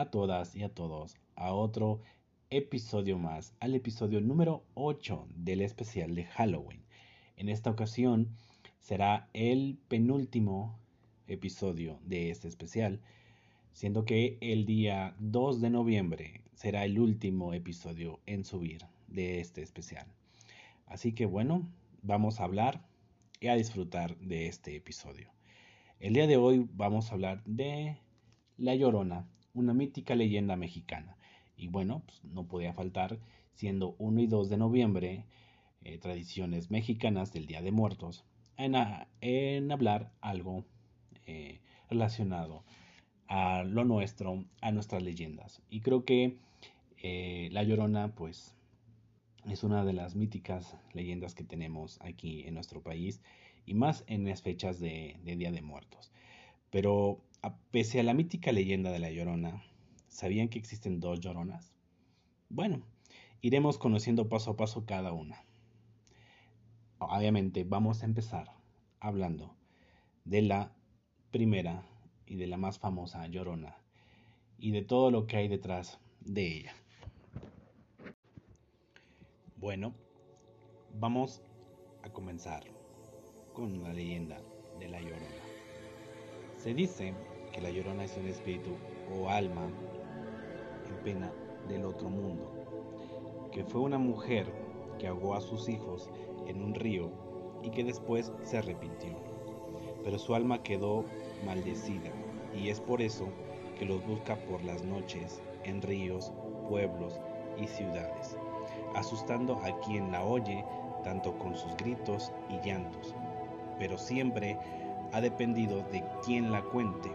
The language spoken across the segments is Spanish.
A todas y a todos a otro episodio más, al episodio número 8 del especial de Halloween. En esta ocasión será el penúltimo episodio de este especial, siendo que el día 2 de noviembre será el último episodio en subir de este especial. Así que bueno, vamos a hablar y a disfrutar de este episodio. El día de hoy vamos a hablar de La Llorona, una mítica leyenda mexicana. Y bueno, pues, no podía faltar, siendo 1 y 2 de noviembre, eh, tradiciones mexicanas del Día de Muertos, en, hablar algo eh, relacionado a lo nuestro, a nuestras leyendas. Y creo que eh, La Llorona, pues, es una de las míticas leyendas que tenemos aquí en nuestro país y más en las fechas de, Día de Muertos. Pero pese a la mítica leyenda de la Llorona, ¿sabían que existen dos Lloronas? Bueno, iremos conociendo paso a paso cada una. Obviamente vamos a empezar hablando de la primera y de la más famosa Llorona y de todo lo que hay detrás de ella. Bueno, vamos a comenzar con la leyenda de la Llorona. Se dice la Llorona es un espíritu o alma en pena del otro mundo, que fue una mujer que ahogó a sus hijos en un río y que después se arrepintió. Pero su alma quedó maldecida y es por eso que los busca por las noches en ríos, pueblos y ciudades, asustando a quien la oye tanto con sus gritos y llantos, pero siempre ha dependido de quién la cuente.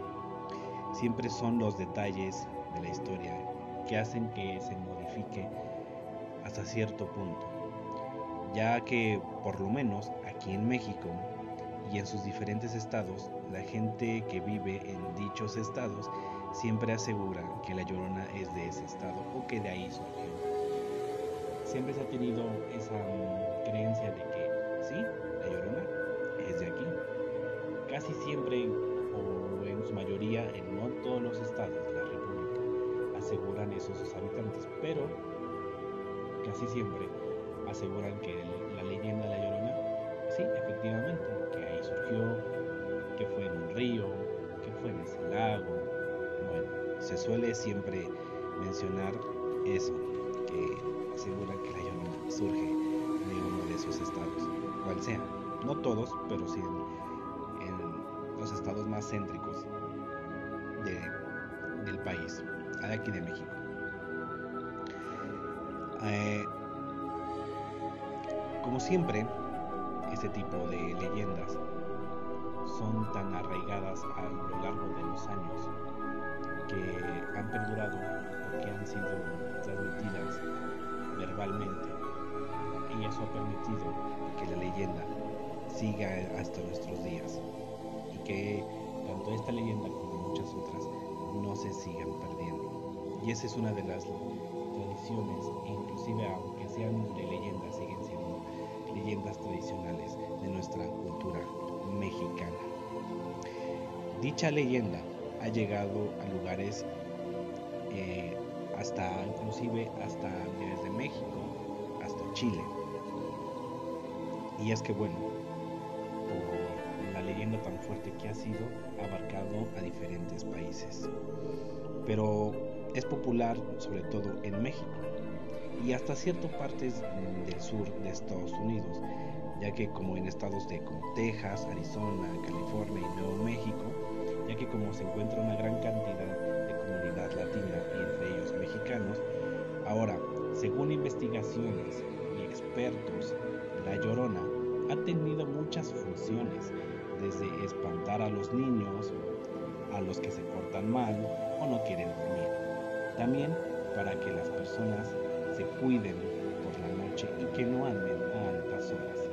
Siempre son los detalles de la historia que hacen que se modifique hasta cierto punto, ya que por lo menos aquí en México y en sus diferentes estados, la gente que vive en dichos estados siempre asegura que la llorona es de ese estado o que de ahí surgió. Siempre se ha tenido esa mm, creencia de que sí, la llorona sus habitantes, pero casi siempre aseguran que la leyenda de la Llorona, sí, efectivamente, que ahí surgió, que fue en un río, que fue en ese lago. Bueno, se suele siempre mencionar eso, que aseguran que la Llorona surge de uno de esos estados, cual sea no todos, pero sí en, los estados más céntricos del país, de aquí de México. Eh, como siempre, este tipo de leyendas son tan arraigadas a lo largo de los años que han perdurado porque han sido transmitidas verbalmente y eso ha permitido que la leyenda siga hasta nuestros días y que tanto esta leyenda como muchas otras no se sigan perdiendo. Y esa es una de las tradiciones, inclusive aunque sean de leyendas, siguen siendo leyendas tradicionales de nuestra cultura mexicana. Dicha leyenda ha llegado a lugares eh, hasta inclusive hasta desde México hasta Chile. Y es que bueno, la leyenda tan fuerte que ha sido abarcado a diferentes países. Pero es popular sobre todo en México y hasta ciertas partes del sur de Estados Unidos, ya que como en estados de como Texas, Arizona, California y Nuevo México, ya que como se encuentra una gran cantidad de comunidad latina y entre ellos mexicanos, ahora, según investigaciones y expertos, la Llorona ha tenido muchas funciones, desde espantar a los niños, a los que se portan mal o no quieren dormir. También para que las personas se cuiden por la noche y que no anden a altas horas.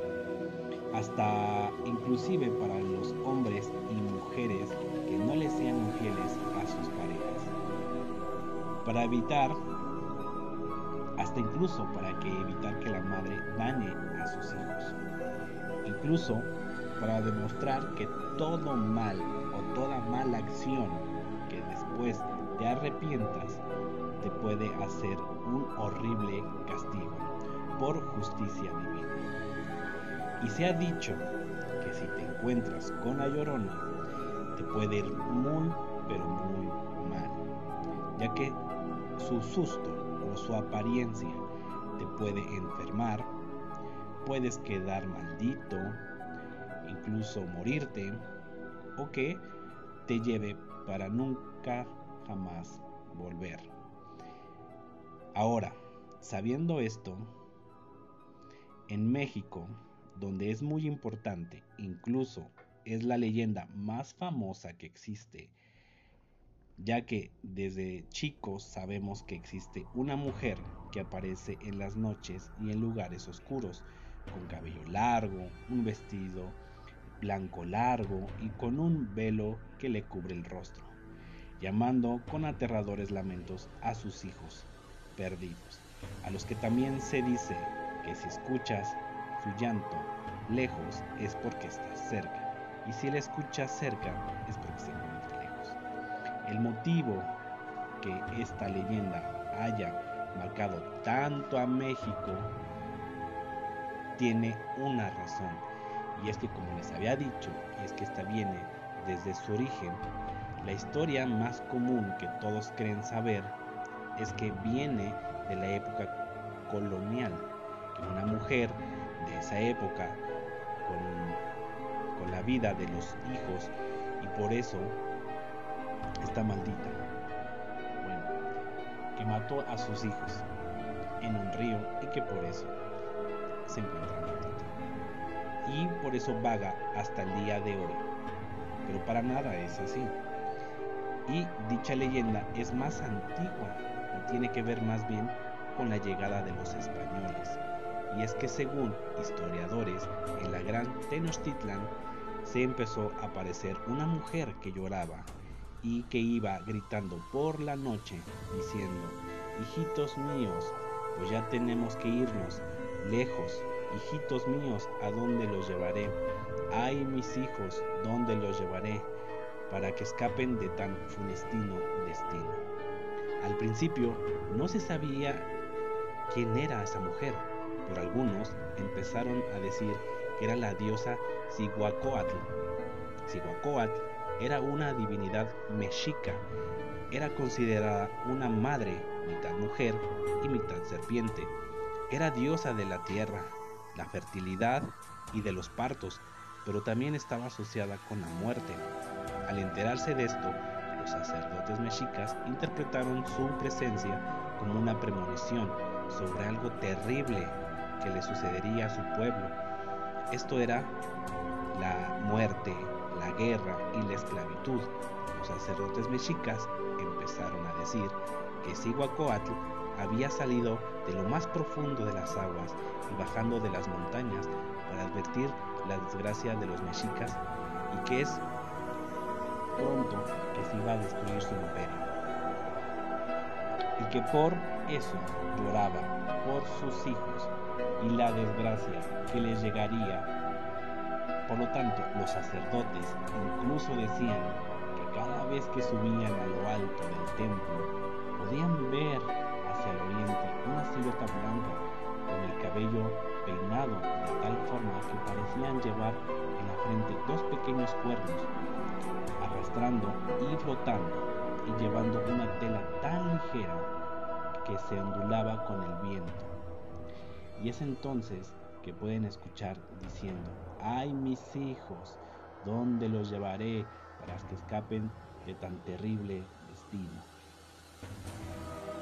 Hasta inclusive para los hombres y mujeres que no les sean infieles a sus parejas. Para evitar, hasta incluso para que evitar que la madre dañe a sus hijos incluso para demostrar que todo mal o toda mala acción que te arrepientas, te puede hacer un horrible castigo por justicia divina. Y se ha dicho que si te encuentras con la llorona, te puede ir muy, pero muy mal, ya que su susto o su apariencia te puede enfermar, puedes quedar maldito, incluso morirte, o que te lleve para nunca jamás volver. Ahora, sabiendo esto, en México, donde es muy importante, incluso es la leyenda más famosa que existe, ya que desde chicos sabemos que existe una mujer que aparece en las noches y en lugares oscuros, con cabello largo, un vestido blanco largo y con un velo que le cubre el rostro, llamando con aterradores lamentos a sus hijos perdidos, a los que también se dice que si escuchas su llanto lejos es porque está cerca, y si la escuchas cerca es porque se encuentra lejos. El motivo que esta leyenda haya marcado tanto a México tiene una razón, y es que como les había dicho, es que esta viene desde su origen, la historia más común que todos creen saber es que viene de la época colonial, que una mujer de esa época, con, la vida de los hijos, y por eso está maldita, bueno, que mató a sus hijos en un río y que por eso se encuentra maldita. Y por eso vaga hasta el día de hoy. Pero para nada es así. Y dicha leyenda es más antigua tiene que ver más bien con la llegada de los españoles. Y es que según historiadores, en la gran Tenochtitlan se empezó a aparecer una mujer que lloraba y que iba gritando por la noche diciendo, hijitos míos, pues ya tenemos que irnos lejos, hijitos míos, ¿a dónde los llevaré? Ay, mis hijos, ¿dónde los llevaré? Para que escapen de tan funestino destino. Al principio no se sabía quién era esa mujer, pero algunos empezaron a decir que era la diosa Cihuacóatl. Cihuacóatl era una divinidad mexica, era considerada una madre, mitad mujer y mitad serpiente. Era diosa de la tierra, la fertilidad y de los partos, pero también estaba asociada con la muerte. Al enterarse de esto, los sacerdotes mexicas interpretaron su presencia como una premonición sobre algo terrible que le sucedería a su pueblo. Esto era la muerte, la guerra y la esclavitud. Los sacerdotes mexicas empezaron a decir que Cihuacóatl había salido de lo más profundo de las aguas y bajando de las montañas para advertir la desgracia de los mexicas y que es pronto que se iba a destruir su imperio. Y que por eso lloraba por sus hijos y la desgracia que les llegaría. Por lo tanto, los sacerdotes incluso decían que cada vez que subían a lo alto del templo, podían ver hacia el oriente una silueta blanca con el cabello peinado de tal forma que parecían llevar en la frente dos pequeños cuernos y flotando y llevando una tela tan ligera que se ondulaba con el viento. Y es entonces que pueden escuchar diciendo, ay mis hijos, ¿dónde los llevaré para que escapen de tan terrible destino?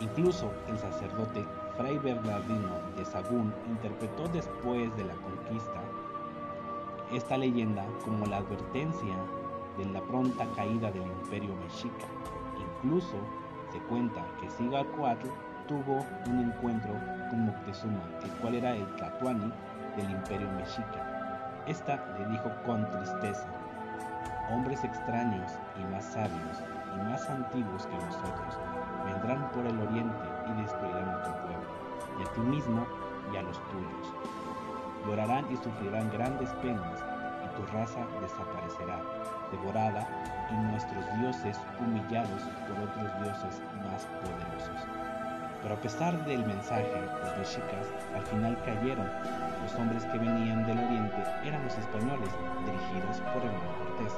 Incluso el sacerdote Fray Bernardino de Sagún interpretó después de la conquista esta leyenda como la advertencia de la pronta caída del imperio mexica. Incluso se cuenta que Cihuacóatl tuvo un encuentro con Moctezuma, el cual era el Tlatuani del imperio mexica. Esta le dijo con tristeza, hombres extraños y más sabios y más antiguos que nosotros vendrán por el oriente y destruirán a tu pueblo, y a ti mismo y a los tuyos. Llorarán y sufrirán grandes penas, y tu raza desaparecerá devorada y nuestros dioses humillados por otros dioses más poderosos. Pero a pesar del mensaje, los mexicas al final cayeron. Los hombres que venían del oriente eran los españoles, dirigidos por Hernán Cortés,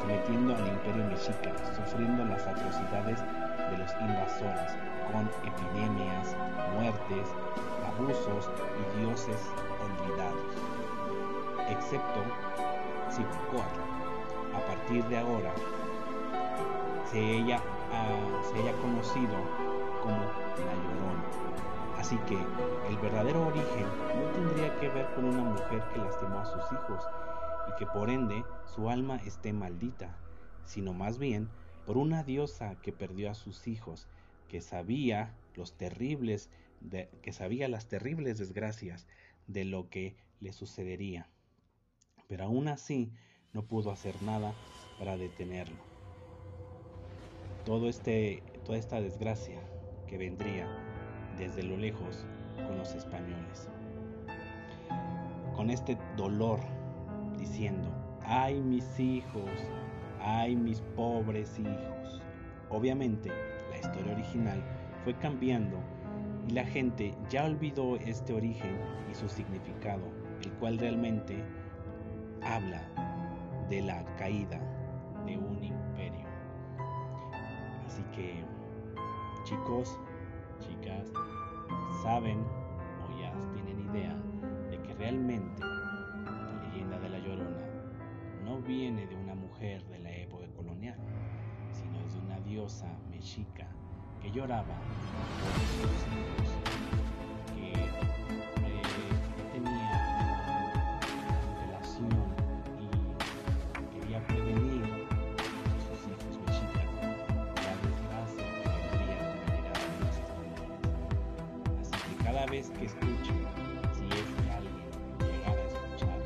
sometiendo al imperio mexica, sufriendo las atrocidades de los invasores, con epidemias, muertes, abusos y dioses olvidados, excepto Zipocuatl. A partir de ahora, se haya, uh, se haya conocido como la Llorona. Así que el verdadero origen no tendría que ver con una mujer que lastimó a sus hijos y que por ende su alma esté maldita, sino más bien por una diosa que perdió a sus hijos, que sabía los terribles que sabía las terribles desgracias de lo que le sucedería. Pero aún así no pudo hacer nada para detenerlo. Todo este, toda esta desgracia que vendría desde lo lejos con los españoles. Con este dolor diciendo, ay mis hijos, ay mis pobres hijos. Obviamente historia original fue cambiando y la gente ya olvidó este origen y su significado, el cual realmente habla de la caída de un imperio. Así que chicos, chicas, saben o ya tienen idea de que realmente la leyenda de la Llorona no viene de una mujer de la época colonial, sino es de una diosa mexica que lloraba hijos, que eh, tenía relación y quería prevenir a sus hijos mexicas la desgracia que vendría con la llegada de españoles. Así que cada vez que escuchen, si es que alguien llegara a escuchar,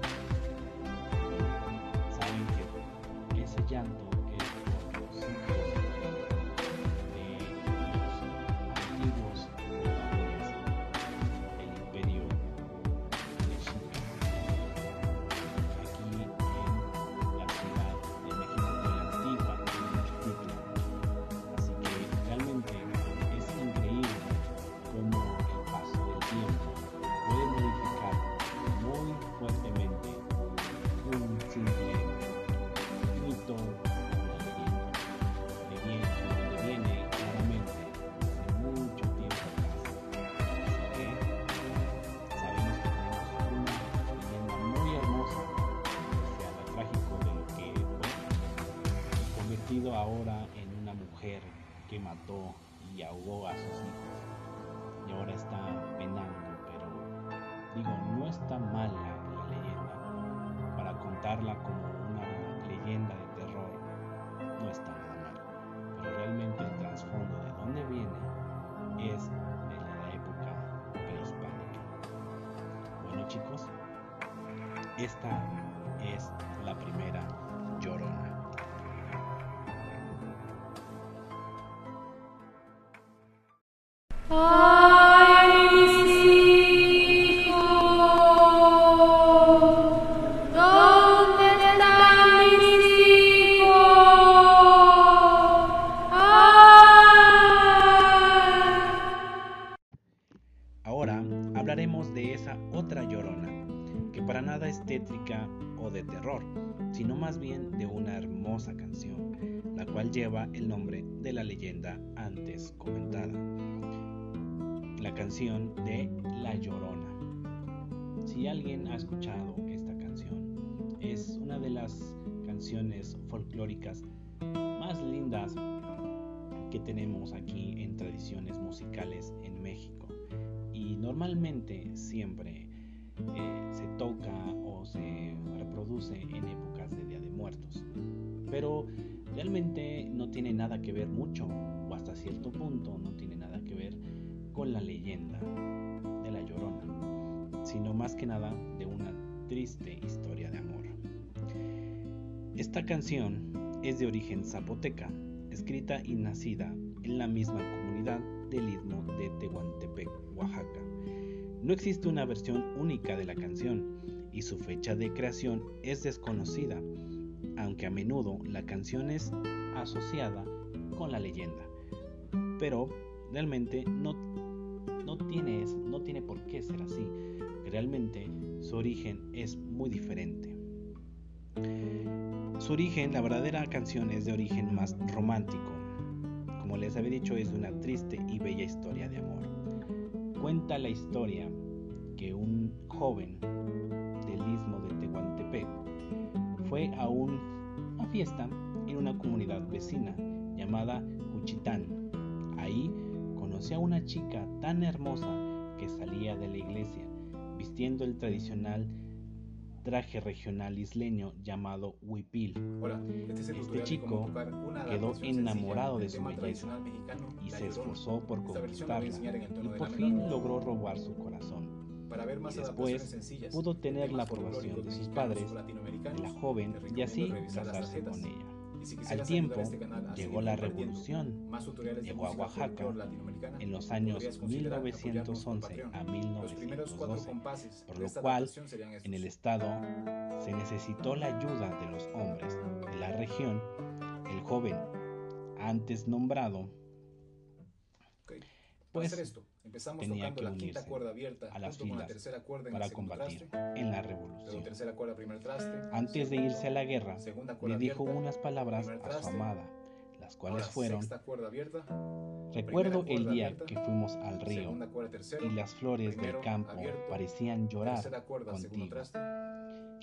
saben que ese llanto ahora en una mujer que mató y ahogó a sus hijos y ahora está penando, pero digo, no está mala la leyenda para contarla como una leyenda de terror, no está nada mal, pero realmente el trasfondo de dónde viene es de la época prehispánica. Bueno chicos, esta es la primera llorona. Ahora hablaremos de esa otra llorona, que para nada es tétrica o de terror, sino más bien de una hermosa canción, la cual lleva el nombre de la leyenda antes comentada. La canción de La Llorona. Si alguien ha escuchado esta canción, es una de las canciones folclóricas más lindas que tenemos aquí en tradiciones musicales en México y normalmente siempre eh, se toca o se reproduce en épocas de Día de Muertos. Pero realmente no tiene nada que ver mucho, o hasta cierto punto no tiene con la leyenda de la Llorona, sino más que nada de una triste historia de amor. Esta canción es de origen zapoteca, escrita y nacida en la misma comunidad del istmo de Tehuantepec, Oaxaca. No existe una versión única de la canción y su fecha de creación es desconocida, aunque a menudo la canción es asociada con la leyenda, pero realmente no, no, tiene, no tiene por qué ser así. Realmente su origen es muy diferente. Su origen, la verdadera canción es de origen más romántico. Como les había dicho, es una triste y bella historia de amor. Cuenta la historia que un joven del istmo de Tehuantepec fue a una fiesta en una comunidad vecina llamada Juchitán. Ahí conoció a una chica tan hermosa que salía de la iglesia vistiendo el tradicional traje regional isleño llamado huipil. este, este chico quedó enamorado de su belleza y se esforzó por conquistarla y por fin logró robar su corazón. y después pudo tener la aprobación de sus padres, de la joven, y así casarse con ella. Al tiempo este llegó la revolución, llegó a Oaxaca en los años 1911 a 1912, por lo cual en el estado se necesitó la ayuda de los hombres de la región. El joven antes nombrado pues Empezamos tenía que unirse la cuerda abierta, a las filas para combatir traste, en la revolución. Cuerda, traste, Antes de irse a la guerra, le dijo abierta, unas palabras a su amada, las cuales fueron, recuerdo el día abierta, que fuimos al río cuerda, tercero, y las flores del campo parecían llorar contigo.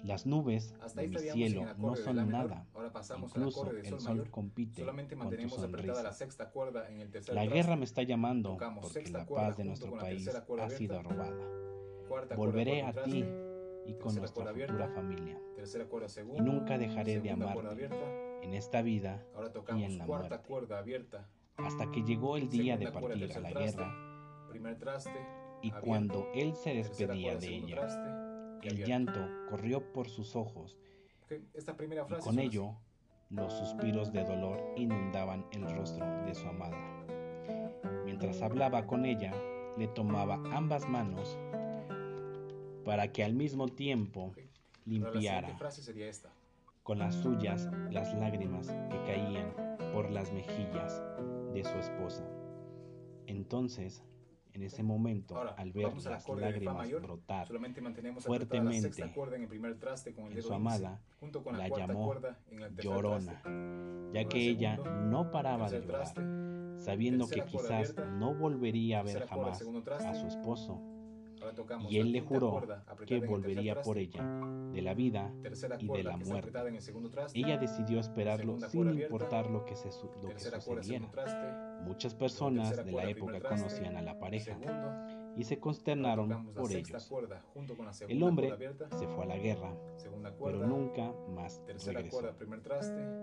Las nubes de mi cielo no son nada. Incluso el sol compite con tu sonrisa. La guerra me está llamando porque la paz de nuestro país ha sido robada. Volveré a ti y con nuestra futura familia. Y nunca dejaré de amarte en esta vida y en la muerte. Hasta que llegó el día de partir a la guerra. y cuando él se despedía de ella, el llanto corrió por sus ojos. Y con ello los suspiros de dolor inundaban el rostro de su amada. Mientras hablaba con ella, le tomaba ambas manos para que al mismo tiempo limpiara con las suyas las lágrimas que caían por las mejillas de su esposa. Entonces en ese momento, al ver las lágrimas brotar fuertemente en, su amada, la, llamó llorona, ya que ella no paraba de llorar, sabiendo que quizás no volvería a ver jamás a su esposo y él le juró que volvería por ella, de la vida y de la muerte. Ella decidió esperarlo sin importar lo que, se, lo que sucediera. Muchas personas de la época conocían a la pareja y se consternaron por ellos. El hombre se fue a la guerra, pero nunca más regresó.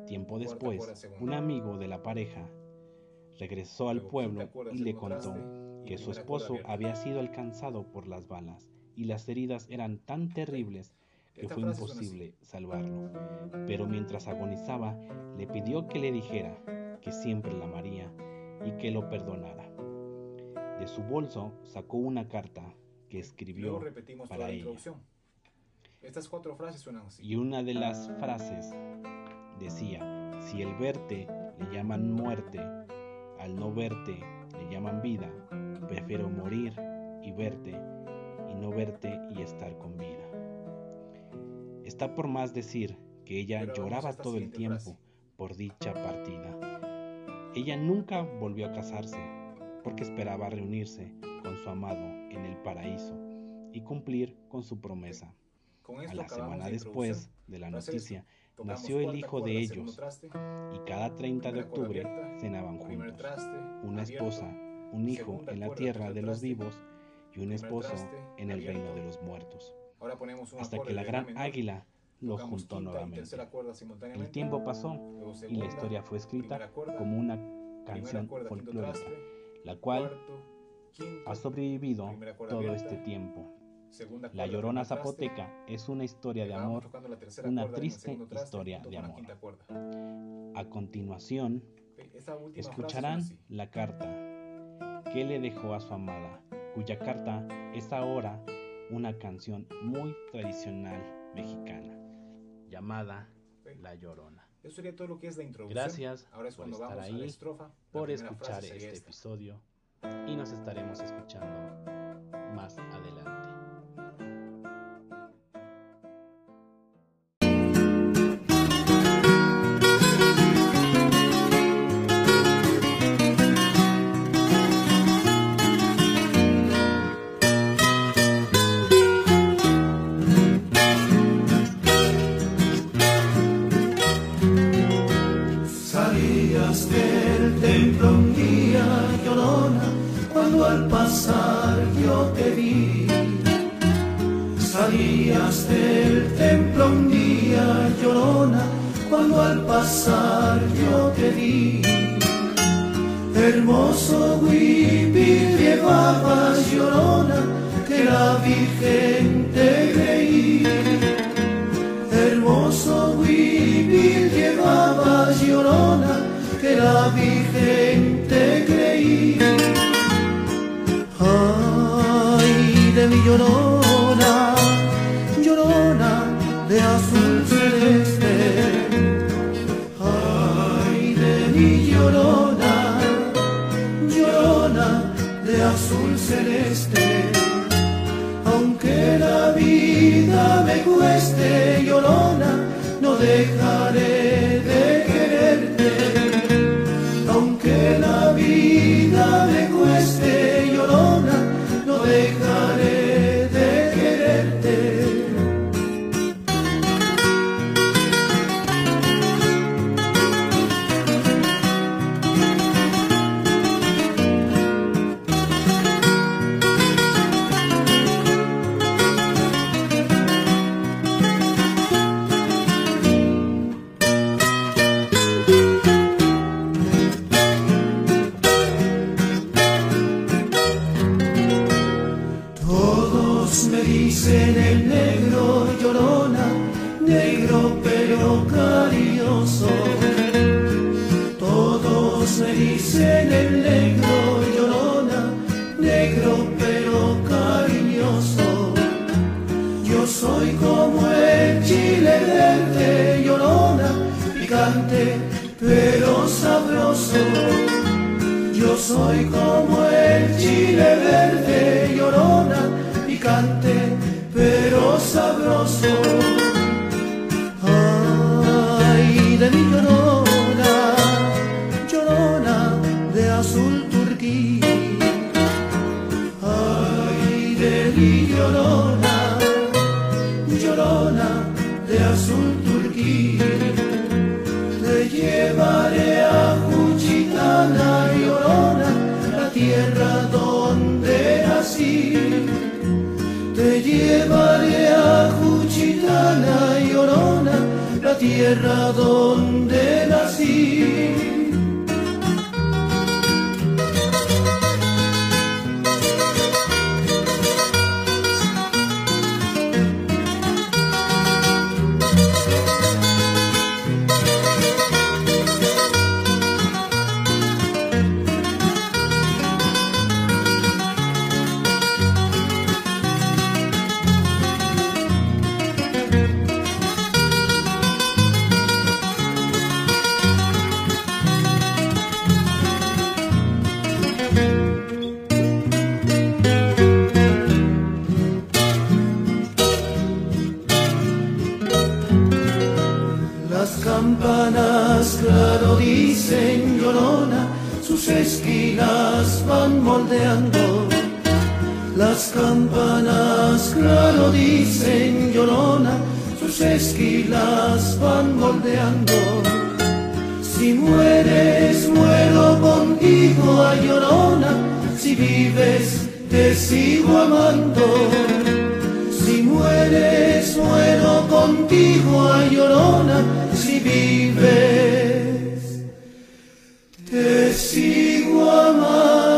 Tiempo después, un amigo de la pareja regresó al pueblo y le contó que su esposo había sido alcanzado por las balas y las heridas eran tan terribles que fue imposible salvarlo. Pero mientras agonizaba, le pidió que le dijera que siempre la amaría y que lo perdonara. De su bolso sacó una carta que escribió para ella. Estas cuatro frases suenan así. Y una de las frases decía, si el verte le llaman muerte, al no verte le llaman vida, Prefiero morir y verte y no verte y estar con vida. Está por más decir que ella lloraba todo el tiempo por dicha partida. Ella nunca volvió a casarse porque esperaba reunirse con su amado en el paraíso y cumplir con su promesa. A la semana después de la noticia, nació el hijo de ellos y cada 30 de octubre cenaban juntos. Una esposa un hijo en la tierra de los vivos y un esposo en el reino de los muertos. Hasta que la gran águila los juntó nuevamente. El tiempo pasó y la historia fue escrita como una canción folclórica, la cual ha sobrevivido todo este tiempo. La Llorona Zapoteca es una historia de amor, una triste historia de amor. A continuación, escucharán la carta que le dejó a su amada, cuya carta es ahora una canción muy tradicional mexicana, llamada La Llorona. Eso sería todo lo que es la introducción. Gracias por estar ahí, por escuchar este episodio y nos estaremos escuchando más adelante. la Virgen te creí. Hermoso huipil llevaba llorona, que la Virgen te creí. Ay, de mi llorona. pero sabroso. Yo soy como el chile verde, llorona, picante, pero sabroso. tierra donde nací. esquinas van moldeando, las campanas claro dicen llorona, sus esquilas van moldeando. Si mueres, muero contigo a llorona, si vives, te sigo amando. Si mueres, muero contigo a llorona, si vives te sigo amando.